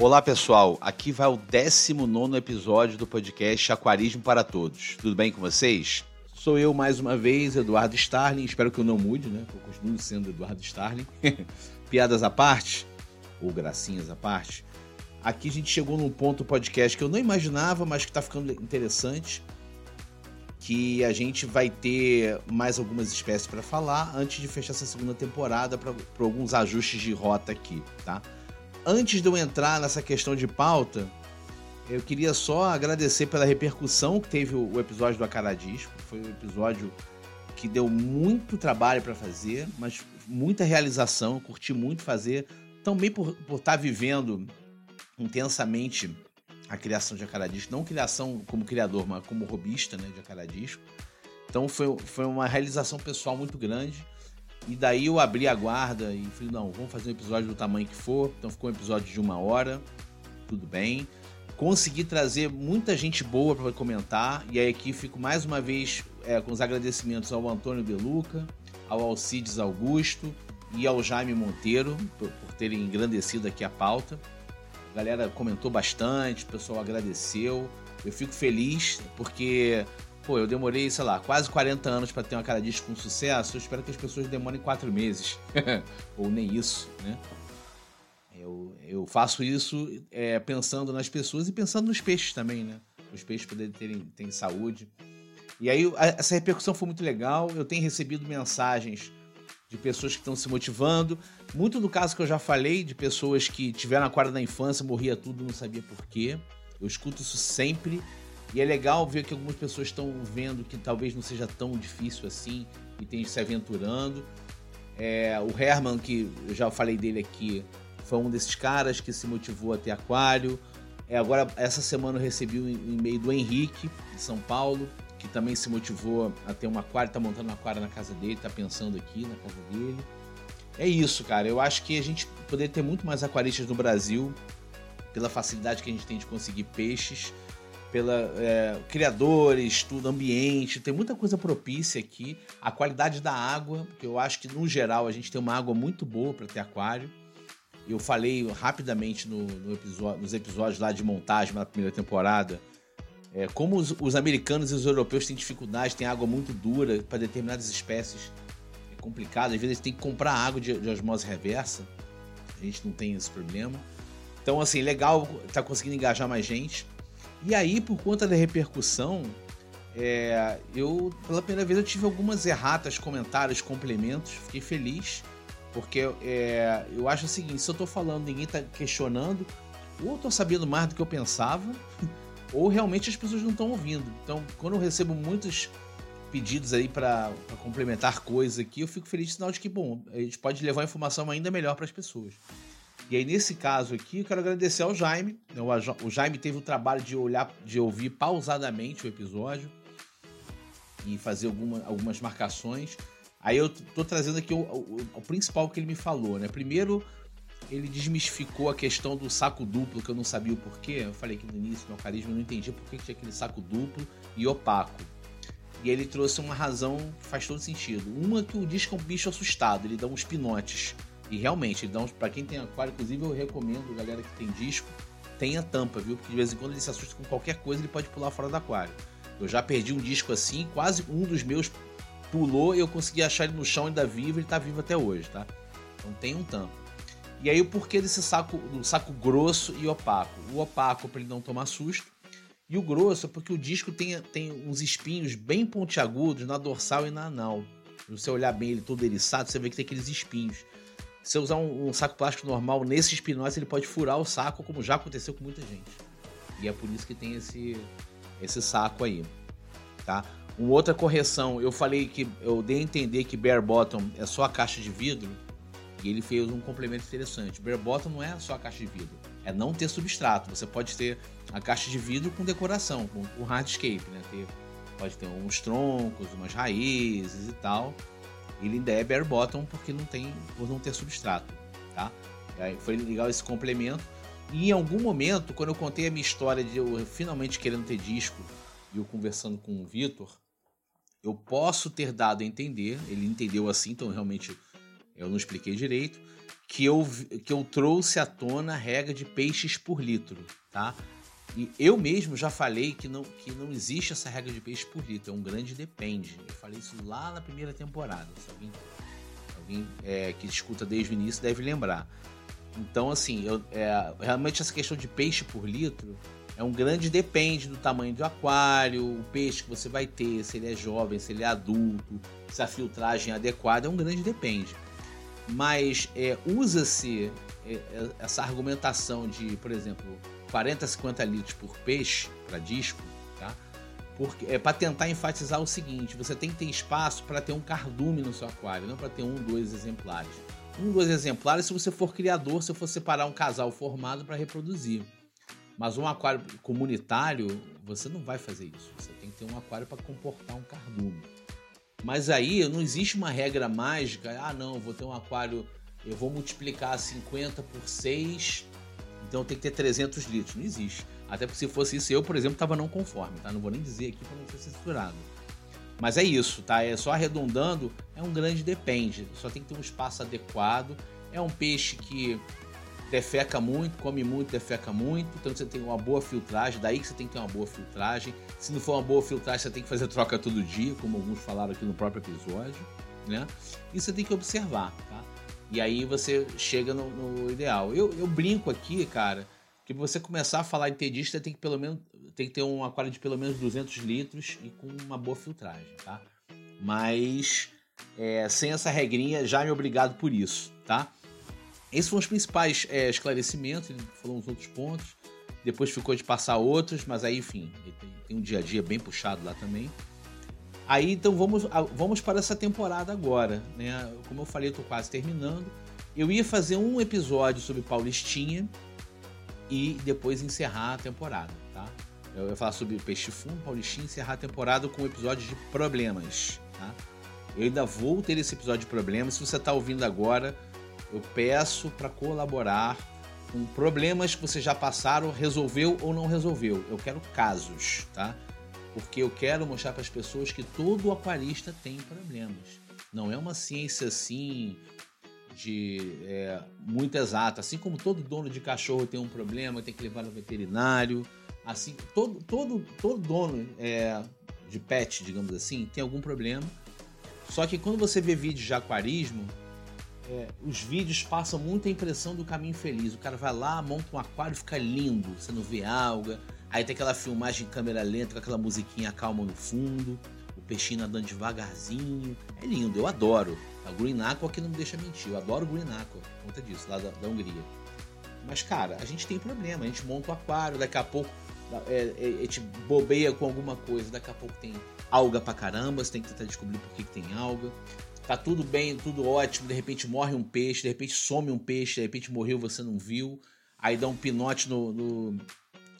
Olá pessoal, aqui vai o 19 episódio do podcast Aquarismo para Todos. Tudo bem com vocês? Sou eu mais uma vez, Eduardo Starling. Espero que eu não mude, né? Eu continuo sendo Eduardo Starling. Piadas à parte, ou gracinhas à parte. Aqui a gente chegou num ponto do podcast que eu não imaginava, mas que está ficando interessante. Que a gente vai ter mais algumas espécies para falar antes de fechar essa segunda temporada para alguns ajustes de rota aqui, tá? Antes de eu entrar nessa questão de pauta, eu queria só agradecer pela repercussão que teve o episódio do Acaradisco. Foi um episódio que deu muito trabalho para fazer, mas muita realização. Eu curti muito fazer. Também por, por estar tá vivendo intensamente a criação de Acaradisco. Não criação como criador, mas como robista né, de Acaradisco. Então foi, foi uma realização pessoal muito grande. E daí eu abri a guarda e falei, não, vamos fazer um episódio do tamanho que for. Então ficou um episódio de uma hora. Tudo bem consegui trazer muita gente boa para comentar. E aí aqui fico mais uma vez é, com os agradecimentos ao Antônio Beluca, ao Alcides Augusto e ao Jaime Monteiro por, por terem engrandecido aqui a pauta. A galera comentou bastante, o pessoal agradeceu. Eu fico feliz porque, pô, eu demorei, sei lá, quase 40 anos para ter uma cara disco com sucesso. Eu espero que as pessoas demorem 4 meses. Ou nem isso, né? Eu, eu faço isso é, pensando nas pessoas e pensando nos peixes também, né? Os peixes poderem terem, terem saúde. E aí a, essa repercussão foi muito legal. Eu tenho recebido mensagens de pessoas que estão se motivando. Muito do caso que eu já falei, de pessoas que tiveram aquário na infância, morria tudo, não sabia por quê. Eu escuto isso sempre. E é legal ver que algumas pessoas estão vendo que talvez não seja tão difícil assim e tem se aventurando. É, o Herman, que eu já falei dele aqui, foi um desses caras que se motivou a ter aquário. É, agora, essa semana eu recebi um e-mail do Henrique, de São Paulo, que também se motivou a ter um aquário, tá montando um aquário na casa dele, tá pensando aqui na casa dele. É isso, cara. Eu acho que a gente poderia ter muito mais aquaristas no Brasil, pela facilidade que a gente tem de conseguir peixes, pela é, criadores, tudo, ambiente, tem muita coisa propícia aqui. A qualidade da água, que eu acho que no geral a gente tem uma água muito boa para ter aquário. Eu falei rapidamente no, no episódio, nos episódios lá de montagem na primeira temporada. É, como os, os, americanos e os europeus têm dificuldade, têm água muito dura para determinadas espécies. É complicado, às vezes têm que comprar água de, de osmose reversa. A gente não tem esse problema. Então, assim, legal tá conseguindo engajar mais gente. E aí, por conta da repercussão, é, eu, pela primeira vez, eu tive algumas erratas, comentários, complementos. Fiquei feliz. Porque é, eu acho o seguinte, se eu tô falando ninguém tá questionando, ou eu tô sabendo mais do que eu pensava, ou realmente as pessoas não estão ouvindo. Então, quando eu recebo muitos pedidos aí para complementar coisas aqui, eu fico feliz sinal de que, bom, a gente pode levar informação ainda melhor para as pessoas. E aí, nesse caso aqui, eu quero agradecer ao Jaime. Né, o Jaime teve o trabalho de olhar, de ouvir pausadamente o episódio e fazer alguma, algumas marcações. Aí eu tô trazendo aqui o, o, o, principal que ele me falou, né? Primeiro, ele desmistificou a questão do saco duplo, que eu não sabia o porquê. Eu falei que no início do carisma eu não entendia por que tinha aquele saco duplo e opaco. E ele trouxe uma razão que faz todo sentido. Uma que o disco é um bicho assustado, ele dá uns pinotes. E realmente, uns. Pra quem tem aquário, inclusive, eu recomendo, galera que tem disco, tenha tampa, viu? Porque de vez em quando ele se assusta com qualquer coisa, ele pode pular fora do aquário. Eu já perdi um disco assim, quase um dos meus pulou eu consegui achar ele no chão ainda vivo, ele tá vivo até hoje, tá? Então tem um tampo. E aí o porquê desse saco, do saco grosso e opaco? O opaco para ele não tomar susto, e o grosso é porque o disco tem, tem uns espinhos bem pontiagudos na dorsal e na anal. Se você olhar bem ele todo eriçado, você vê que tem aqueles espinhos. Se você usar um, um saco plástico normal nesse espinóis, ele pode furar o saco, como já aconteceu com muita gente. E é por isso que tem esse, esse saco aí, tá? Uma outra correção, eu falei que eu dei a entender que bare bottom é só a caixa de vidro e ele fez um complemento interessante. Bare bottom não é só a caixa de vidro, é não ter substrato. Você pode ter a caixa de vidro com decoração, com o hardscape, né? Ter, pode ter uns troncos, umas raízes e tal. Ele ainda é bare bottom porque não tem, por não ter substrato, tá? Aí foi legal esse complemento. E em algum momento, quando eu contei a minha história de eu finalmente querendo ter disco e eu conversando com o Vitor, eu posso ter dado a entender, ele entendeu assim, então realmente eu não expliquei direito, que eu, que eu trouxe à tona a regra de peixes por litro, tá? E eu mesmo já falei que não, que não existe essa regra de peixes por litro, é um grande depende. Eu falei isso lá na primeira temporada, se alguém, alguém é, que escuta desde o início deve lembrar. Então, assim, eu, é, realmente essa questão de peixe por litro é um grande depende do tamanho do aquário, o peixe que você vai ter, se ele é jovem, se ele é adulto, se a filtragem é adequada, é um grande depende. Mas é, usa-se é, é essa argumentação de, por exemplo, 40, 50 litros por peixe para disco, tá? Porque é para tentar enfatizar o seguinte: você tem que ter espaço para ter um cardume no seu aquário, não para ter um, dois exemplares. Um, dois exemplares se você for criador, se for separar um casal formado para reproduzir. Mas um aquário comunitário, você não vai fazer isso. Você tem que ter um aquário para comportar um cardume. Mas aí não existe uma regra mágica. Ah, não, vou ter um aquário, eu vou multiplicar 50 por 6, então tem que ter 300 litros. Não existe. Até porque se fosse isso, eu, por exemplo, estava não conforme, tá? Não vou nem dizer aqui para não ser censurado. Mas é isso, tá? É só arredondando, é um grande depende. Só tem que ter um espaço adequado. É um peixe que defeca muito, come muito, defeca muito. Então você tem uma boa filtragem, daí que você tem que ter uma boa filtragem. Se não for uma boa filtragem, você tem que fazer troca todo dia, como alguns falaram aqui no próprio episódio, né? E você tem que observar, tá? E aí você chega no, no ideal. Eu, eu brinco aqui, cara, que pra você começar a falar em tedista tem que pelo menos tem que ter um aquário de pelo menos 200 litros e com uma boa filtragem, tá? Mas é, sem essa regrinha, já me obrigado por isso, tá? Esses foram os principais é, esclarecimentos, ele falou uns outros pontos, depois ficou de passar outros, mas aí, enfim, tem, tem um dia a dia bem puxado lá também. Aí, então, vamos, vamos para essa temporada agora, né? Como eu falei, eu tô quase terminando. Eu ia fazer um episódio sobre Paulistinha e depois encerrar a temporada, tá? Eu ia falar sobre Peixe Fundo, Paulistinha encerrar a temporada com um episódio de problemas, tá? Eu ainda vou ter esse episódio de problemas. Se você está ouvindo agora, eu peço para colaborar com problemas que você já passaram, resolveu ou não resolveu. Eu quero casos, tá? Porque eu quero mostrar para as pessoas que todo aquarista tem problemas. Não é uma ciência assim de é, muito exata. Assim como todo dono de cachorro tem um problema, tem que levar no veterinário. Assim, todo, todo, todo dono é, de pet, digamos assim, tem algum problema. Só que quando você vê vídeos de aquarismo, é, os vídeos passam muita impressão do caminho feliz. O cara vai lá, monta um aquário, fica lindo, você não vê alga. Aí tem aquela filmagem em câmera lenta com aquela musiquinha calma no fundo, o peixinho andando devagarzinho. É lindo, eu adoro. A Green Aqua que não me deixa mentir, eu adoro Green Aqua, conta disso, lá da, da Hungria. Mas, cara, a gente tem problema, a gente monta o um aquário, daqui a pouco é, é, gente bobeia com alguma coisa, daqui a pouco tem alga pra caramba, você tem que tentar descobrir por que, que tem alga tá tudo bem, tudo ótimo, de repente morre um peixe, de repente some um peixe, de repente morreu, você não viu, aí dá um pinote no, no,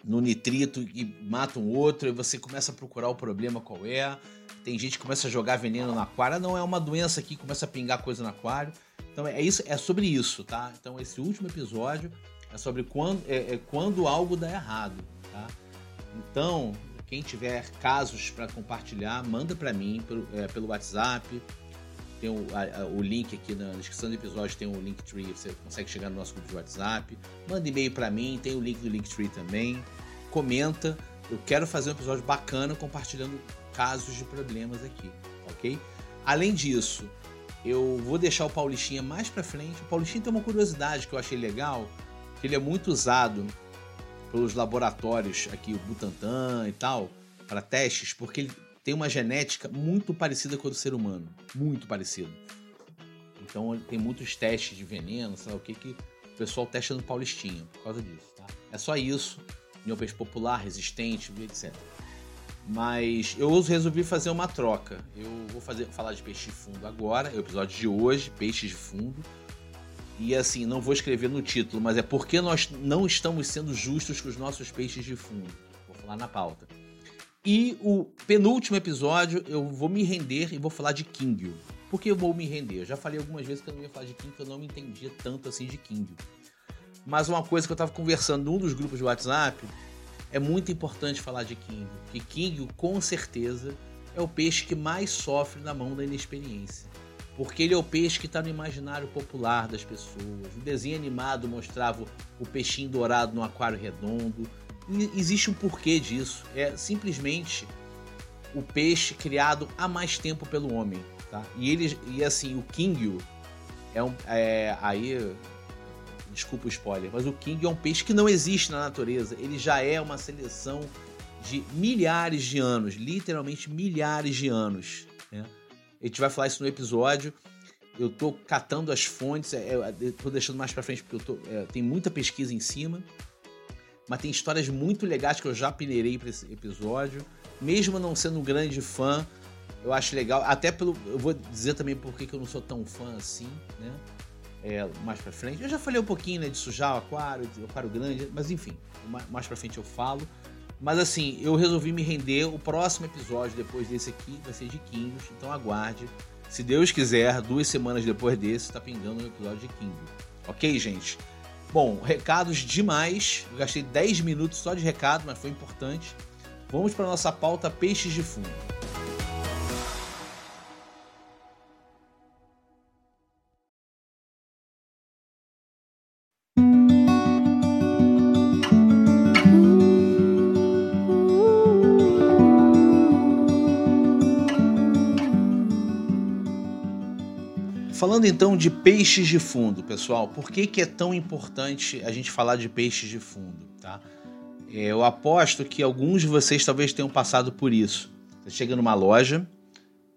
no nitrito e mata um outro, e você começa a procurar o problema qual é. Tem gente que começa a jogar veneno no aquário, não é uma doença que começa a pingar coisa no aquário. Então é isso, é sobre isso, tá? Então esse último episódio é sobre quando, é, é quando algo dá errado, tá? Então, quem tiver casos para compartilhar, manda para mim pelo, é, pelo WhatsApp, tem o, a, o link aqui na descrição do episódio, tem o Linktree, você consegue chegar no nosso grupo de WhatsApp. Manda e-mail para mim, tem o link do Linktree também. Comenta. Eu quero fazer um episódio bacana compartilhando casos de problemas aqui, ok? Além disso, eu vou deixar o Paulistinha mais para frente. O Paulistinha tem uma curiosidade que eu achei legal, que ele é muito usado pelos laboratórios aqui, o Butantan e tal, para testes, porque ele tem uma genética muito parecida com a do ser humano. Muito parecida. Então tem muitos testes de veneno, lá o que, que o pessoal testa no Paulistinha por causa disso, tá? É só isso. Em peixe popular, resistente, etc. Mas eu resolvi fazer uma troca. Eu vou fazer, falar de peixe de fundo agora, é o episódio de hoje, peixes de fundo. E assim, não vou escrever no título, mas é porque nós não estamos sendo justos com os nossos peixes de fundo. Vou falar na pauta. E o penúltimo episódio eu vou me render e vou falar de Kingyu. Por que eu vou me render? Eu já falei algumas vezes que eu não ia falar de Kingyu, que eu não me entendia tanto assim de Kingyu. Mas uma coisa que eu estava conversando num dos grupos de WhatsApp, é muito importante falar de Kingyu. Que Kingyu, com certeza, é o peixe que mais sofre na mão da inexperiência. porque ele é o peixe que está no imaginário popular das pessoas. O desenho animado mostrava o peixinho dourado no aquário redondo. Existe um porquê disso. É simplesmente o peixe criado há mais tempo pelo homem. Tá? E ele e assim, o Kingyu é um. É, aí. Desculpa o spoiler, mas o King é um peixe que não existe na natureza. Ele já é uma seleção de milhares de anos, literalmente milhares de anos. Né? A gente vai falar isso no episódio. Eu tô catando as fontes, é, é, tô deixando mais para frente porque eu tô, é, tem muita pesquisa em cima. Mas tem histórias muito legais que eu já peneirei para esse episódio. Mesmo não sendo um grande fã, eu acho legal. Até pelo. Eu vou dizer também por que eu não sou tão fã assim, né? É, mais pra frente. Eu já falei um pouquinho né, de sujar o aquário, o aquário grande, mas enfim, mais pra frente eu falo. Mas assim, eu resolvi me render. O próximo episódio, depois desse aqui, vai ser de Kingos, então aguarde. Se Deus quiser, duas semanas depois desse, tá pingando um episódio de King. Ok, gente? Bom, recados demais. Eu gastei 10 minutos só de recado, mas foi importante. Vamos para nossa pauta Peixes de Fundo. Falando então de peixes de fundo, pessoal, por que, que é tão importante a gente falar de peixes de fundo? Tá? É, eu aposto que alguns de vocês talvez tenham passado por isso. Você chega numa loja,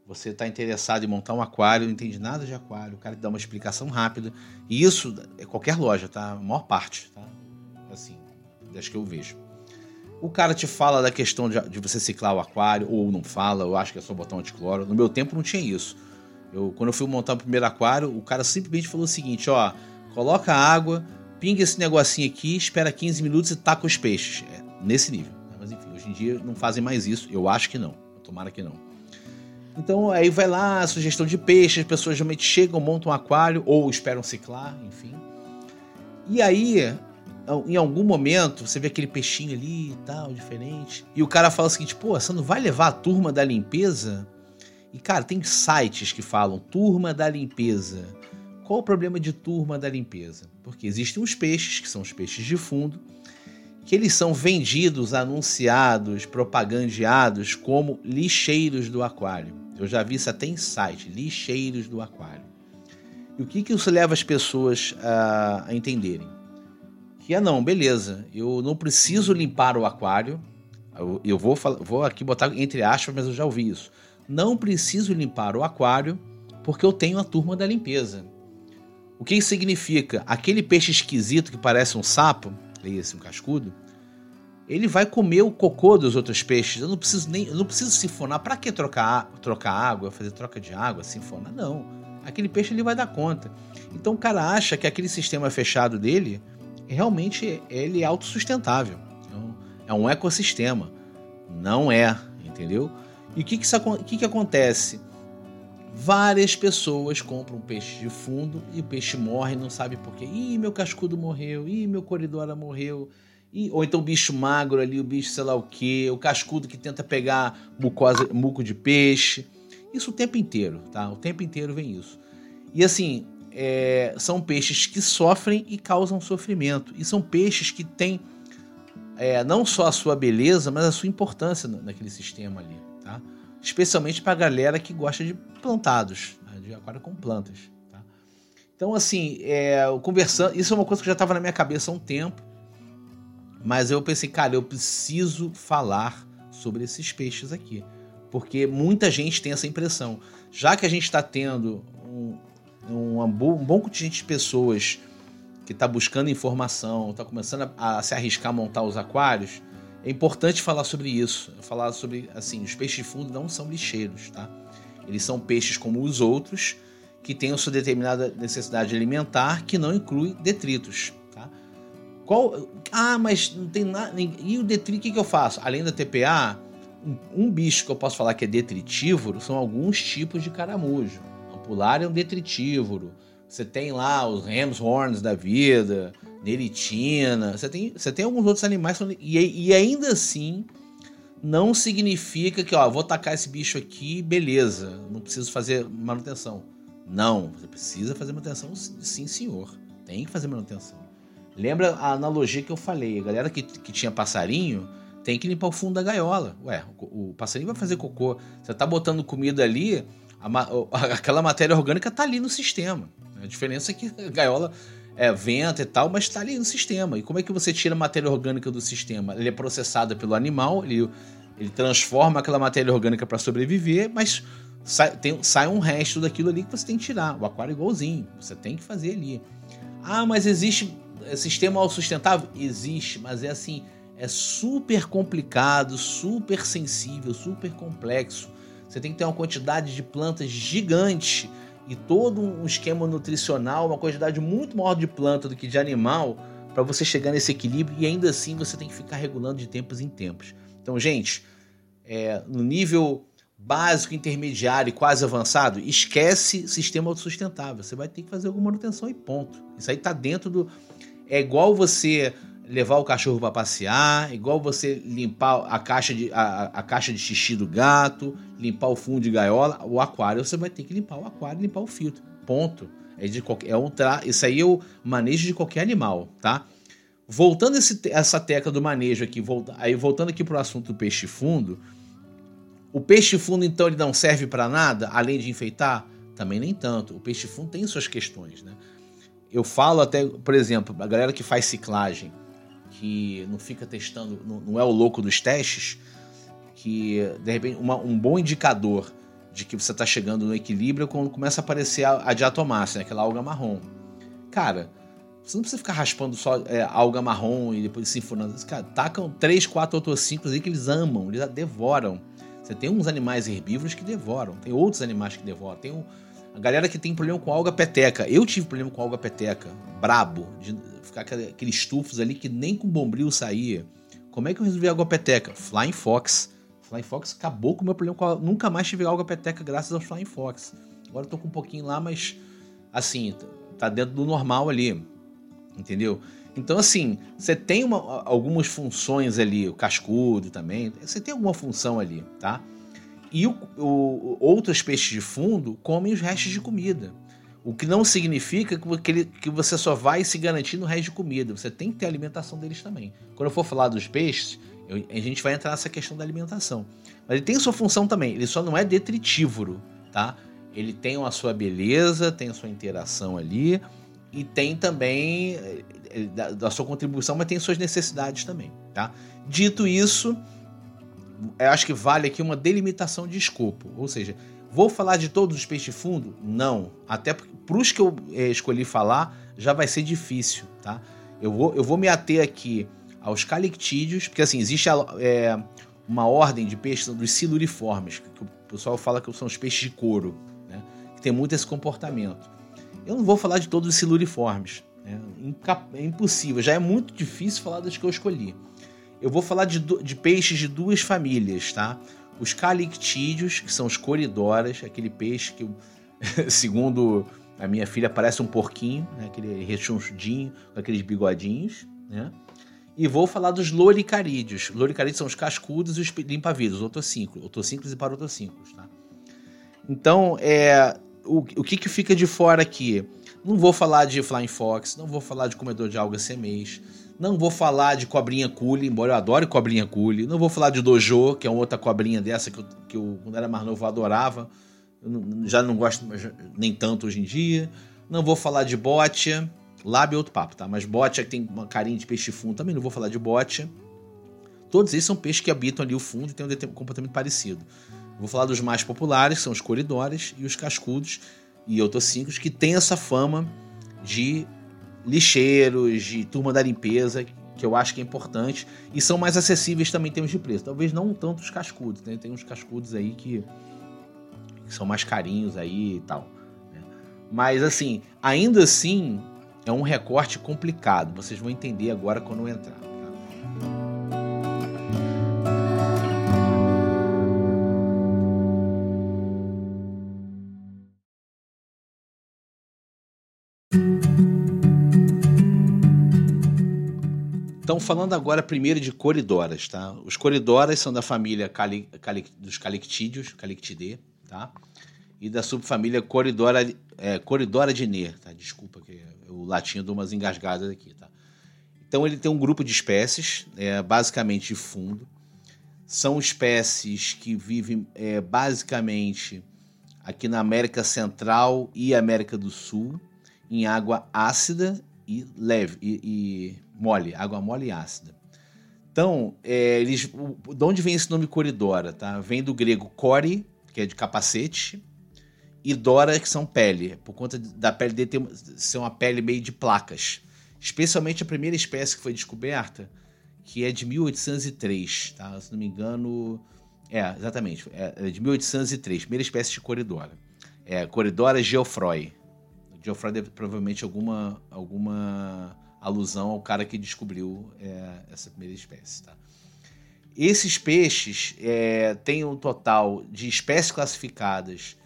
você está interessado em montar um aquário, não entende nada de aquário, o cara te dá uma explicação rápida. E isso é qualquer loja, tá? A maior parte, tá? Assim, das que eu vejo. O cara te fala da questão de, de você ciclar o aquário, ou não fala, eu acho que é só botar um anticloro. No meu tempo não tinha isso eu, quando eu fui montar o primeiro aquário, o cara simplesmente falou o seguinte: ó, coloca água, pinga esse negocinho aqui, espera 15 minutos e taca os peixes. É, nesse nível. Né? Mas enfim, hoje em dia não fazem mais isso. Eu acho que não. Tomara que não. Então aí vai lá, sugestão de peixes, as pessoas geralmente chegam, montam um aquário ou esperam ciclar, enfim. E aí, em algum momento, você vê aquele peixinho ali e tal, diferente. E o cara fala o seguinte: pô, você não vai levar a turma da limpeza e, cara, tem sites que falam turma da limpeza. Qual o problema de turma da limpeza? Porque existem os peixes, que são os peixes de fundo, que eles são vendidos, anunciados, propagandeados como lixeiros do aquário. Eu já vi isso até em site, lixeiros do aquário. E o que, que isso leva as pessoas a, a entenderem? Que é não, beleza, eu não preciso limpar o aquário, eu, eu vou, vou aqui botar entre aspas, mas eu já ouvi isso não preciso limpar o aquário porque eu tenho a turma da limpeza. O que significa? Aquele peixe esquisito que parece um sapo, leia-se um cascudo, ele vai comer o cocô dos outros peixes. Eu não preciso nem, eu não preciso sifonar. Para que trocar, trocar água, fazer troca de água, sifonar? Não. Aquele peixe ele vai dar conta. Então o cara acha que aquele sistema fechado dele realmente ele é autossustentável. Então, é um ecossistema. Não é, entendeu? E o que, que, que, que acontece? Várias pessoas compram peixe de fundo e o peixe morre não sabe por quê. Ih, meu cascudo morreu, ih, meu coridora morreu. Ih, ou então o bicho magro ali, o bicho sei lá o quê, o cascudo que tenta pegar mucosa, muco de peixe. Isso o tempo inteiro, tá? O tempo inteiro vem isso. E assim, é, são peixes que sofrem e causam sofrimento. E são peixes que têm é, não só a sua beleza, mas a sua importância naquele sistema ali? Especialmente para a galera que gosta de plantados, né? de aquário com plantas, tá? Então, assim, é, conversando, isso é uma coisa que já estava na minha cabeça há um tempo, mas eu pensei, cara, eu preciso falar sobre esses peixes aqui, porque muita gente tem essa impressão. Já que a gente está tendo um, um, um bom contingente de pessoas que está buscando informação, está começando a, a, se arriscar a montar os aquários, é importante falar sobre isso. Falar sobre, assim, os peixes de fundo não são lixeiros, tá? Eles são peixes como os outros, que têm a sua determinada necessidade alimentar, que não inclui detritos, tá? Qual... Ah, mas não tem nada... E o detrito, o que, que eu faço? Além da TPA, um, um bicho que eu posso falar que é detritívoro são alguns tipos de caramujo. O pular é um detritívoro. Você tem lá os Ramshorns da vida, neritina, você tem, você tem alguns outros animais e, e ainda assim não significa que, ó, vou tacar esse bicho aqui, beleza, não preciso fazer manutenção. Não, você precisa fazer manutenção, sim, senhor. Tem que fazer manutenção. Lembra a analogia que eu falei? A galera que, que tinha passarinho tem que limpar o fundo da gaiola. Ué, o, o passarinho vai fazer cocô. Você tá botando comida ali, a, aquela matéria orgânica tá ali no sistema. A diferença é que a gaiola é venta e tal, mas está ali no sistema. E como é que você tira a matéria orgânica do sistema? Ele é processada pelo animal, ele, ele transforma aquela matéria orgânica para sobreviver, mas sai, tem, sai um resto daquilo ali que você tem que tirar. O aquário é igualzinho, você tem que fazer ali. Ah, mas existe sistema autossustentável? Existe, mas é assim, é super complicado, super sensível, super complexo. Você tem que ter uma quantidade de plantas gigante e todo um esquema nutricional, uma quantidade muito maior de planta do que de animal, para você chegar nesse equilíbrio e ainda assim você tem que ficar regulando de tempos em tempos. Então, gente, é, no nível básico, intermediário e quase avançado, esquece sistema autossustentável. Você vai ter que fazer alguma manutenção e ponto. Isso aí está dentro do. É igual você levar o cachorro para passear, igual você limpar a caixa, de, a, a, caixa de xixi do gato, limpar o fundo de gaiola, o aquário você vai ter que limpar o aquário limpar o filtro. Ponto. É de qualquer, é um tra, isso aí é o manejo de qualquer animal, tá? Voltando esse, essa tecla do manejo aqui, volta, aí voltando aqui para o assunto do peixe fundo, o peixe fundo então ele não serve para nada além de enfeitar? Também nem tanto. O peixe fundo tem suas questões, né? Eu falo até, por exemplo, a galera que faz ciclagem, que não fica testando, não, não é o louco dos testes, que de repente uma, um bom indicador de que você está chegando no equilíbrio é quando começa a aparecer a, a diatomácea, né, aquela alga marrom. Cara, você não precisa ficar raspando só é, alga marrom e depois sinfonando. Cara, tacam 3, 4 otociclos aí que eles amam, eles devoram. Você tem uns animais herbívoros que devoram, tem outros animais que devoram. Tem um, a galera que tem problema com alga peteca. Eu tive problema com alga peteca, brabo, de ficar aqueles tufos ali que nem com bombril saía. Como é que eu resolvi a alga peteca? Flying Fox. Flying Fox acabou com o meu problema com a... Nunca mais tive alga peteca graças ao Flying Fox. Agora eu tô com um pouquinho lá, mas assim, tá dentro do normal ali. Entendeu? Então, assim, você tem uma, algumas funções ali, o cascudo também, você tem alguma função ali, tá? E o, o, outros peixes de fundo comem os restos de comida. O que não significa que, ele, que você só vai se garantir no resto de comida. Você tem que ter a alimentação deles também. Quando eu for falar dos peixes, eu, a gente vai entrar nessa questão da alimentação. Mas ele tem sua função também. Ele só não é detritívoro, tá? Ele tem a sua beleza, tem a sua interação ali e tem também eh, da sua contribuição, mas tem suas necessidades também, tá? Dito isso, eu acho que vale aqui uma delimitação de escopo. Ou seja, vou falar de todos os peixes fundo? Não. Até para os que eu é, escolhi falar, já vai ser difícil, tá? Eu vou, eu vou me ater aqui aos calictídeos, porque assim, existe é, uma ordem de peixes dos siluriformes, que o pessoal fala que são os peixes de couro, né? que tem muito esse comportamento. Eu não vou falar de todos os siluriformes, né? é impossível, já é muito difícil falar das que eu escolhi. Eu vou falar de, de peixes de duas famílias, tá? Os calictídeos, que são os coridoras, aquele peixe que, segundo a minha filha, parece um porquinho, né? aquele rechonchudinho, com aqueles bigodinhos, né? E vou falar dos loricarídeos. Loricarídeos são os cascudos e os limpa-vidros, otocínclos, otocínclos e parotocínclos, tá? Então, é, o, o que, que fica de fora aqui? Não vou falar de Flying Fox, não vou falar de comedor de algas semês, não vou falar de cobrinha cule, embora eu adore cobrinha cule. Não vou falar de dojo, que é outra cobrinha dessa que eu, que eu quando era mais novo, adorava. Eu não, já não gosto nem tanto hoje em dia. Não vou falar de botia. Lábio é outro papo, tá? Mas botia que tem uma carinha de peixe fundo, também não vou falar de botia. Todos eles são peixes que habitam ali o fundo e têm um comportamento parecido. Vou falar dos mais populares, que são os coridores e os cascudos e otocíncos, que têm essa fama de lixeiros, de turma da limpeza, que eu acho que é importante. E são mais acessíveis também em termos de preço. Talvez não tanto os cascudos, né? Tem uns cascudos aí que, que são mais carinhos aí e tal. Né? Mas assim, ainda assim, é um recorte complicado. Vocês vão entender agora quando eu entrar. Então, falando agora primeiro de coridoras, tá? Os coridoras são da família Cali, Cali, dos calictídeos, Calictidae, tá? E da subfamília Coridora é, Coridora diner, tá? Desculpa que o latim eu dou umas engasgadas aqui, tá? Então ele tem um grupo de espécies, é, basicamente de fundo. São espécies que vivem é, basicamente aqui na América Central e América do Sul, em água ácida e leve e, e mole, água mole e ácida. Então, é, eles, de onde vem esse nome Coridora? Tá? Vem do grego core, que é de capacete, e Dora, que são pele, por conta da pele dele ter, ser uma pele meio de placas. Especialmente a primeira espécie que foi descoberta, que é de 1803, tá? se não me engano. É, exatamente, é de 1803, primeira espécie de Coridora. É, Coridora geoffroy. Geoffroy deve provavelmente alguma, alguma alusão ao cara que descobriu é, essa primeira espécie. Tá? Esses peixes é, têm um total de espécies classificadas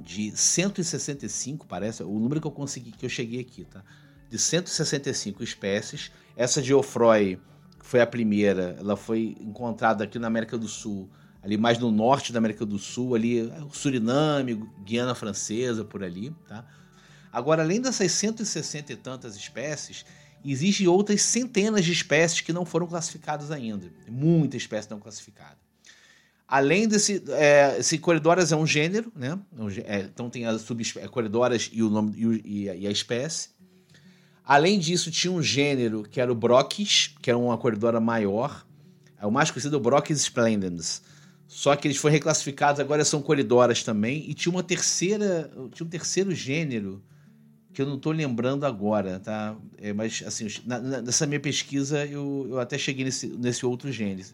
de 165, parece, o número que eu consegui, que eu cheguei aqui, tá? De 165 espécies. Essa Geoffroy foi a primeira, ela foi encontrada aqui na América do Sul, ali mais no norte da América do Sul, ali Suriname, Guiana Francesa, por ali, tá? Agora, além dessas 160 e tantas espécies, existem outras centenas de espécies que não foram classificadas ainda. Muita espécie não classificada. Além desse, é, esse Coridoras é um gênero, né? É, então tem as subespécies, e o nome e, e, a espécie. Além disso, tinha um gênero que era o Brochis, que era uma Coridora maior. É o mais conhecido é o Brochis splendens. Só que eles foram reclassificados, agora são coridoras também. E tinha uma terceira, tinha um terceiro gênero que eu não estou lembrando agora, tá? É, mas, assim, na, nessa minha pesquisa eu, eu até cheguei nesse, nesse outro gênero.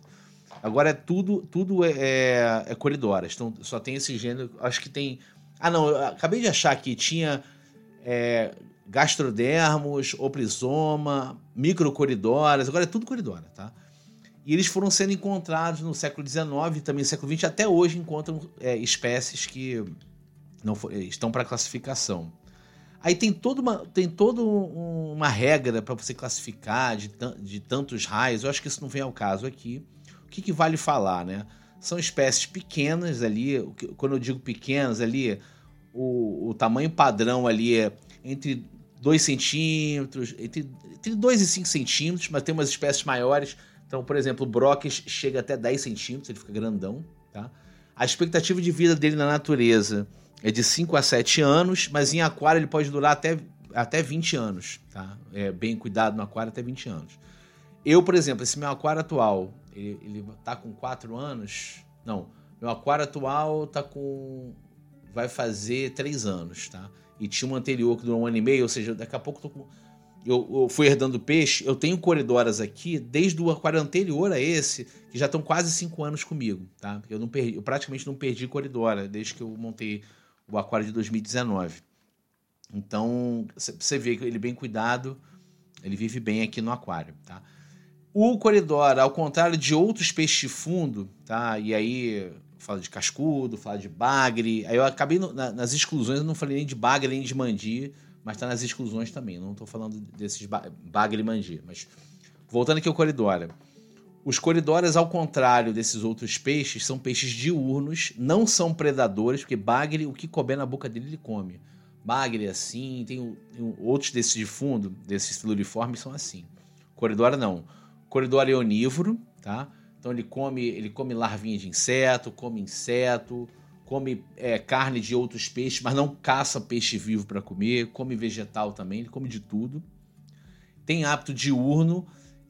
Agora é tudo, tudo é, é, é coridoras, então só tem esse gênero. Acho que tem. Ah, não, eu acabei de achar que tinha é, gastrodermos, oprisoma, microcoridoras, agora é tudo coridora, tá? E eles foram sendo encontrados no século XIX e também no século XX, até hoje encontram é, espécies que não for, estão para classificação. Aí tem toda uma, tem toda uma regra para você classificar de, de tantos raios. Eu acho que isso não vem ao caso aqui. O que, que vale falar, né? São espécies pequenas ali. Quando eu digo pequenas ali, o, o tamanho padrão ali é entre 2 centímetros, entre, entre 2 e 5 centímetros, mas tem umas espécies maiores. Então, por exemplo, o Brockes chega até 10 centímetros, ele fica grandão, tá? A expectativa de vida dele na natureza é de 5 a 7 anos, mas em aquário ele pode durar até, até 20 anos, tá? É bem cuidado no aquário até 20 anos. Eu, por exemplo, esse meu aquário atual, ele, ele tá com 4 anos. Não, meu aquário atual tá com. vai fazer 3 anos, tá? E tinha um anterior que durou um ano e meio, ou seja, daqui a pouco eu tô com. Eu, eu fui herdando peixe, eu tenho coridoras aqui desde o aquário anterior a esse, que já estão quase 5 anos comigo, tá? Eu, não perdi, eu praticamente não perdi coridora desde que eu montei o aquário de 2019. Então, você vê que ele bem cuidado, ele vive bem aqui no aquário, tá? O coridor, ao contrário de outros peixes de fundo, tá? E aí fala de cascudo, fala de bagre. Aí eu acabei no, na, nas exclusões, eu não falei nem de bagre nem de mandi, mas tá nas exclusões também. Não estou falando desses bagre e mandi, mas voltando aqui ao coridora. Os coridoras, ao contrário desses outros peixes, são peixes diurnos, não são predadores, porque bagre, o que couber na boca dele, ele come. Bagre é assim, tem, tem outros desses de fundo, desses filuriformes, são assim. Coridora não. Coridora é onívoro, tá? Então ele come, ele come larvinha de inseto, come inseto, come é, carne de outros peixes, mas não caça peixe vivo para comer, come vegetal também, ele come de tudo. Tem hábito diurno,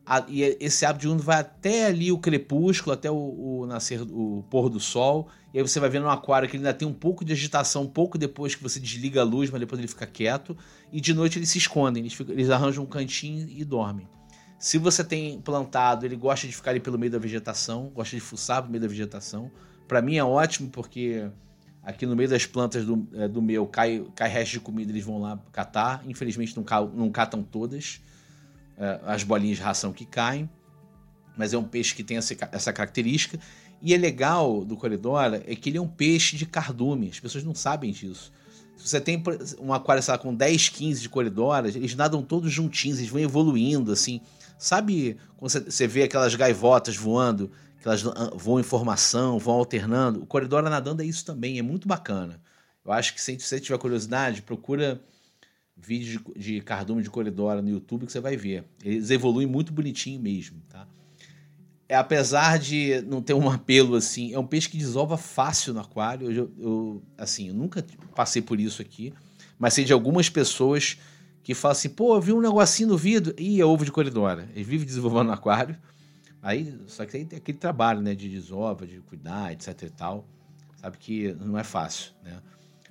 a, e esse hábito diurno vai até ali o crepúsculo, até o, o, nascer, o pôr do sol. E aí você vai ver no aquário que ele ainda tem um pouco de agitação, um pouco depois que você desliga a luz, mas depois ele fica quieto. E de noite eles se escondem, eles, ficam, eles arranjam um cantinho e dormem. Se você tem plantado, ele gosta de ficar ali pelo meio da vegetação, gosta de fuçar pelo meio da vegetação. Para mim é ótimo porque aqui no meio das plantas do, é, do meu cai, cai resto de comida, eles vão lá catar. Infelizmente não, não catam todas é, as bolinhas de ração que caem, mas é um peixe que tem essa, característica. E é legal do Coridora é que ele é um peixe de cardume, as pessoas não sabem disso. Se você tem um aquário lá, com 10, 15 de coridoras, eles nadam todos juntinhos, eles vão evoluindo, assim. Sabe quando você vê aquelas gaivotas voando, que elas voam em formação, vão alternando? O Coridora nadando é isso também, é muito bacana. Eu acho que se você tiver curiosidade, procura vídeos de, de cardume de coridora no YouTube que você vai ver. Eles evoluem muito bonitinho mesmo, tá? É, apesar de não ter um apelo assim, é um peixe que desova fácil no aquário. Eu, eu, assim, eu nunca passei por isso aqui, mas sei de algumas pessoas que falam assim: pô, eu vi um negocinho no vidro. e é ovo de coridora. Eles vivem desenvolvendo no aquário. Aí, só que aí tem aquele trabalho, né, de desova, de cuidar, etc e tal. Sabe que não é fácil, né?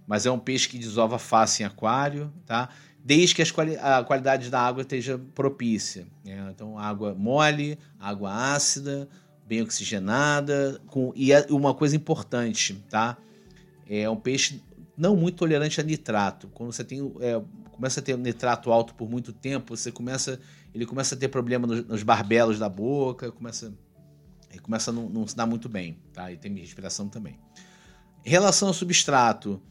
Mas é um peixe que desova fácil em aquário, tá? Desde que quali a qualidade da água esteja propícia. Né? Então, água mole, água ácida, bem oxigenada. Com... E é uma coisa importante, tá? É um peixe não muito tolerante a nitrato. Quando você tem, é, começa a ter nitrato alto por muito tempo, você começa, ele começa a ter problema nos, nos barbelos da boca, começa, ele começa a não, não se dar muito bem, tá? E tem respiração também. Em relação ao substrato,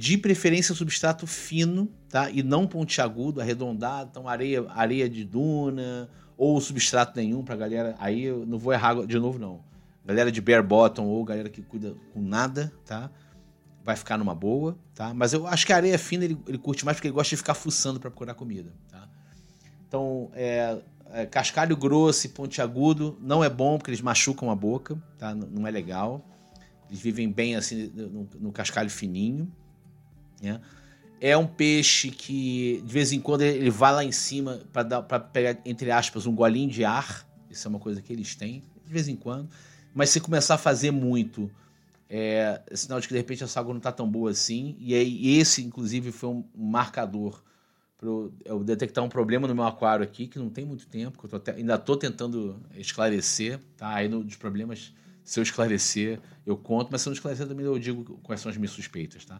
de preferência substrato fino, tá? E não pontiagudo, arredondado, então areia, areia de duna ou substrato nenhum para galera. Aí eu não vou errar de novo não. Galera de bare bottom ou galera que cuida com nada, tá? Vai ficar numa boa, tá? Mas eu acho que a areia fina ele, ele curte mais porque ele gosta de ficar fuçando para procurar comida, tá? Então, é, é, cascalho grosso e pontiagudo não é bom porque eles machucam a boca, tá? Não, não é legal. Eles vivem bem assim no, no cascalho fininho. Né? É um peixe que de vez em quando ele vai lá em cima para pegar, entre aspas, um golinho de ar. Isso é uma coisa que eles têm, de vez em quando. Mas se começar a fazer muito, é, é sinal de que de repente essa água não está tão boa assim. E aí, esse, inclusive, foi um marcador para eu detectar um problema no meu aquário aqui, que não tem muito tempo, que eu tô ainda estou tentando esclarecer. Tá? Aí no, dos problemas, se eu esclarecer, eu conto, mas se eu não esclarecer também eu digo quais são as minhas suspeitas. Tá?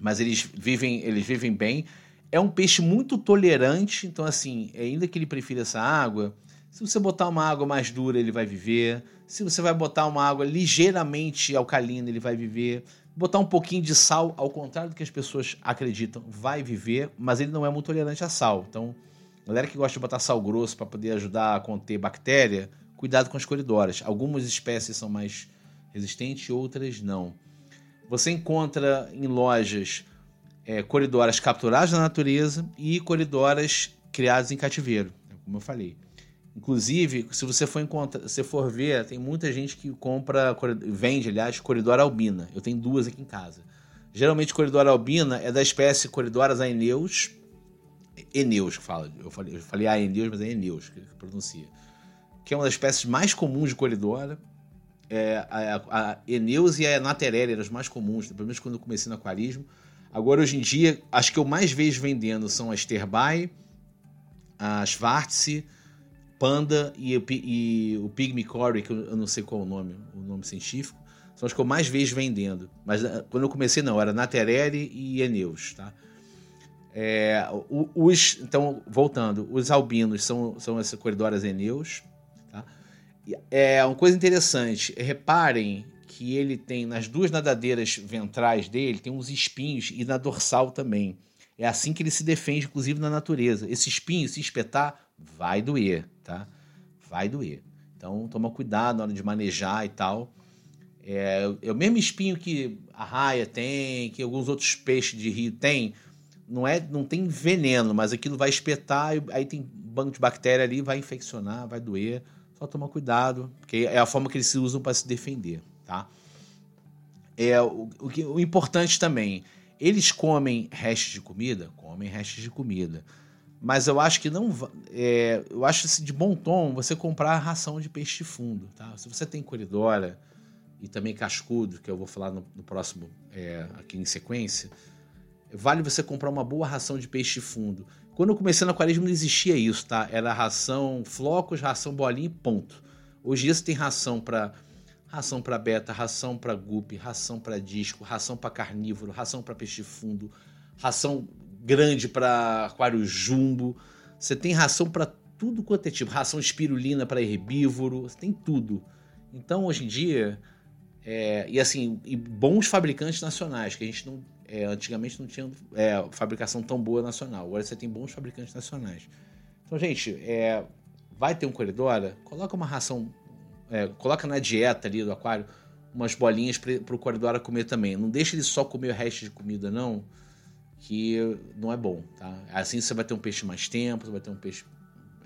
Mas eles vivem, eles vivem bem. É um peixe muito tolerante, então assim, ainda que ele prefira essa água, se você botar uma água mais dura, ele vai viver. Se você vai botar uma água ligeiramente alcalina, ele vai viver. Botar um pouquinho de sal, ao contrário do que as pessoas acreditam, vai viver, mas ele não é muito tolerante a sal. Então, galera que gosta de botar sal grosso para poder ajudar a conter bactéria, cuidado com as coridoras. Algumas espécies são mais resistentes, outras não. Você encontra em lojas é, coridoras capturadas na natureza e coridoras criadas em cativeiro, né, como eu falei. Inclusive, se você for, encontrar, se for ver, tem muita gente que compra, vende, aliás, coridora albina. Eu tenho duas aqui em casa. Geralmente, coridora albina é da espécie Coridoras aeneus. Eneus, que fala. Eu falei, eu falei aeneus, mas é eneus que pronuncia. Que é uma das espécies mais comuns de coridora é, a, a Eneus e a Naterelli eram as mais comuns, pelo menos quando eu comecei no aquarismo. Agora, hoje em dia, as que eu mais vejo vendendo são a Sterbai, a Schwartz, Panda e, e o Pygmy Cory, que eu não sei qual é o nome, o nome científico. São as que eu mais vejo vendendo. Mas ah, quando eu comecei, não, era Naterelli e Eneus, tá? É, os, então, voltando, os albinos são, são essas corredoras Eneus. É uma coisa interessante. Reparem que ele tem nas duas nadadeiras ventrais dele, tem uns espinhos e na dorsal também. É assim que ele se defende, inclusive na natureza. Esse espinho, se espetar, vai doer, tá? Vai doer. Então, toma cuidado na hora de manejar e tal. É, é o mesmo espinho que a raia tem, que alguns outros peixes de rio têm. Não é, não tem veneno, mas aquilo vai espetar, aí tem banco de bactéria ali, vai infeccionar, vai doer. Só tomar cuidado, porque é a forma que eles se usam para se defender, tá? É, o, o, o importante também, eles comem restos de comida? Comem restos de comida. Mas eu acho que não. É, eu acho assim, de bom tom você comprar ração de peixe de fundo. Tá? Se você tem coridora e também cascudo, que eu vou falar no, no próximo é, aqui em sequência, vale você comprar uma boa ração de peixe de fundo. Quando eu comecei no aquarismo não existia isso, tá? Era ração flocos, ração bolinha e ponto. Hoje isso tem ração para ração para beta, ração para guppy, ração para disco, ração para carnívoro, ração para peixe fundo, ração grande para aquário jumbo. Você tem ração para tudo quanto é tipo, ração espirulina para herbívoro, você tem tudo. Então hoje em dia, é, e assim, e bons fabricantes nacionais, que a gente não é, antigamente não tinha é, fabricação tão boa nacional. Agora você tem bons fabricantes nacionais. Então, gente, é, vai ter um corredor, coloca uma ração, é, coloca na dieta ali do aquário umas bolinhas para o Coridora comer também. Não deixa ele só comer o resto de comida, não, que não é bom, tá? Assim você vai ter um peixe mais tempo, você vai ter um peixe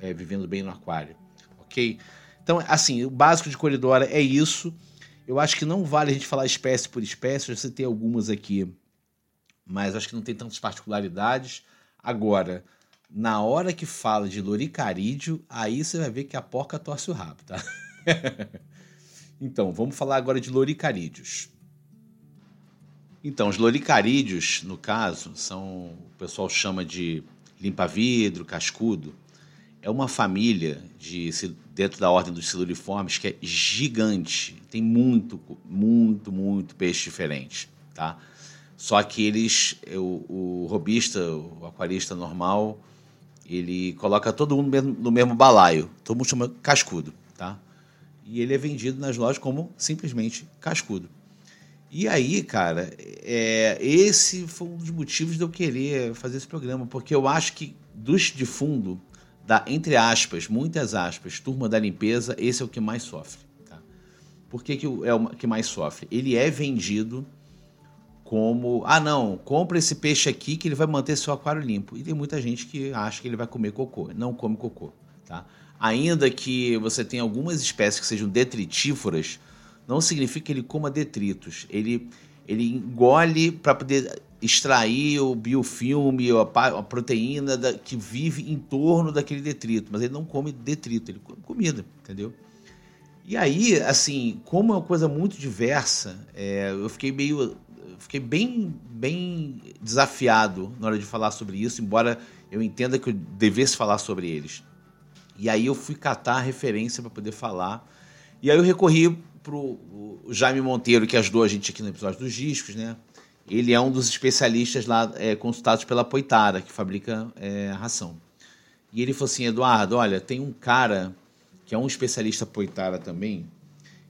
é, vivendo bem no aquário, ok? Então, assim, o básico de Coridora é isso. Eu acho que não vale a gente falar espécie por espécie, eu citei algumas aqui, mas acho que não tem tantas particularidades. Agora, na hora que fala de loricarídeo, aí você vai ver que a porca torce o rabo, tá? então, vamos falar agora de loricarídeos. Então, os loricarídeos, no caso, são o pessoal chama de limpa-vidro, cascudo. É uma família de dentro da ordem dos siluriformes que é gigante. Tem muito, muito, muito peixe diferente, tá? Só que eles, o, o robista, o aquarista normal, ele coloca todo mundo no mesmo, no mesmo balaio. Todo mundo chama cascudo, tá? E ele é vendido nas lojas como simplesmente cascudo. E aí, cara, é, esse foi um dos motivos de eu querer fazer esse programa, porque eu acho que dos de fundo, da entre aspas, muitas aspas, turma da limpeza, esse é o que mais sofre. Tá? Por que, que é o que mais sofre? Ele é vendido como, ah não, compra esse peixe aqui que ele vai manter seu aquário limpo. E tem muita gente que acha que ele vai comer cocô, não come cocô, tá? Ainda que você tenha algumas espécies que sejam detritívoras, não significa que ele coma detritos. Ele, ele engole para poder extrair o biofilme, a, a proteína da, que vive em torno daquele detrito, mas ele não come detrito, ele come comida, entendeu? E aí, assim, como é uma coisa muito diversa, é, eu fiquei meio fiquei bem, bem desafiado na hora de falar sobre isso, embora eu entenda que eu devesse falar sobre eles. E aí eu fui catar a referência para poder falar. E aí eu recorri para o Jaime Monteiro, que ajudou a gente aqui no episódio dos discos, né? Ele é um dos especialistas lá é, consultados pela Poitara, que fabrica é, ração. E ele falou assim, Eduardo, olha, tem um cara que é um especialista Poitara também.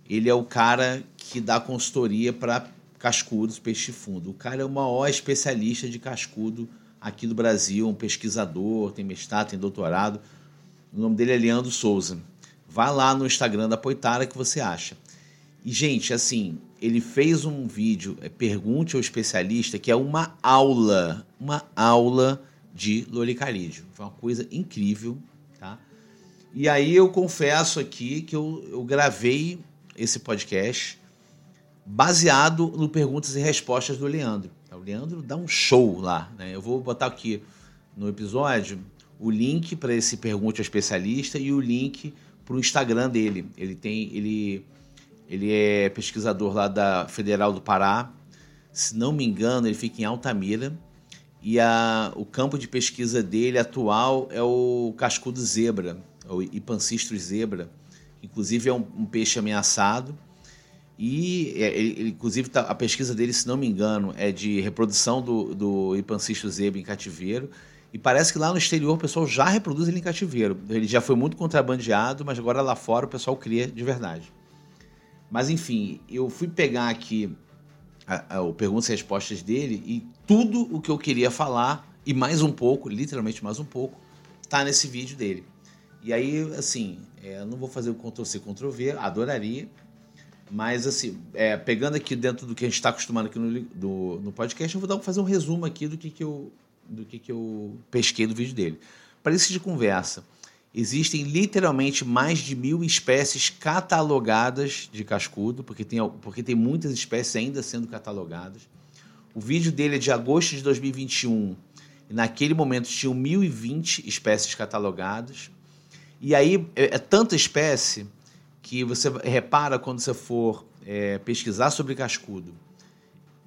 Ele é o cara que dá consultoria para cascudos, peixe fundo. O cara é o maior especialista de cascudo aqui do Brasil, um pesquisador, tem mestrado, tem doutorado. O nome dele é Leandro Souza. Vá lá no Instagram da Poitara que você acha. E, gente, assim, ele fez um vídeo, é, Pergunte ao Especialista, que é uma aula, uma aula de loricarídeo. Foi uma coisa incrível, tá? E aí eu confesso aqui que eu, eu gravei esse podcast baseado no perguntas e respostas do Leandro. O Leandro dá um show lá. Né? Eu vou botar aqui no episódio o link para esse pergunte ao especialista e o link para o Instagram dele. Ele tem, ele, ele é pesquisador lá da Federal do Pará. Se não me engano, ele fica em Altamira. E a, o campo de pesquisa dele atual é o cascudo zebra, o Ipancistros zebra. Inclusive é um, um peixe ameaçado e, é, ele, inclusive, tá, a pesquisa dele, se não me engano, é de reprodução do, do Ipancisto zebra em cativeiro. E parece que lá no exterior o pessoal já reproduz ele em cativeiro. Ele já foi muito contrabandeado, mas agora lá fora o pessoal cria de verdade. Mas enfim, eu fui pegar aqui o perguntas e respostas dele e tudo o que eu queria falar, e mais um pouco, literalmente mais um pouco, tá nesse vídeo dele. E aí, assim, é, eu não vou fazer o Ctrl-C, Ctrl-V, adoraria, mas, assim, é, pegando aqui dentro do que a gente está acostumado aqui no, do, no podcast, eu vou dar, fazer um resumo aqui do que, que, eu, do que, que eu pesquei do vídeo dele. Para esse de conversa, existem literalmente mais de mil espécies catalogadas de cascudo, porque tem, porque tem muitas espécies ainda sendo catalogadas. O vídeo dele é de agosto de 2021. E naquele momento tinham 1.020 espécies catalogadas. E aí é, é tanta espécie que você repara quando você for é, pesquisar sobre cascudo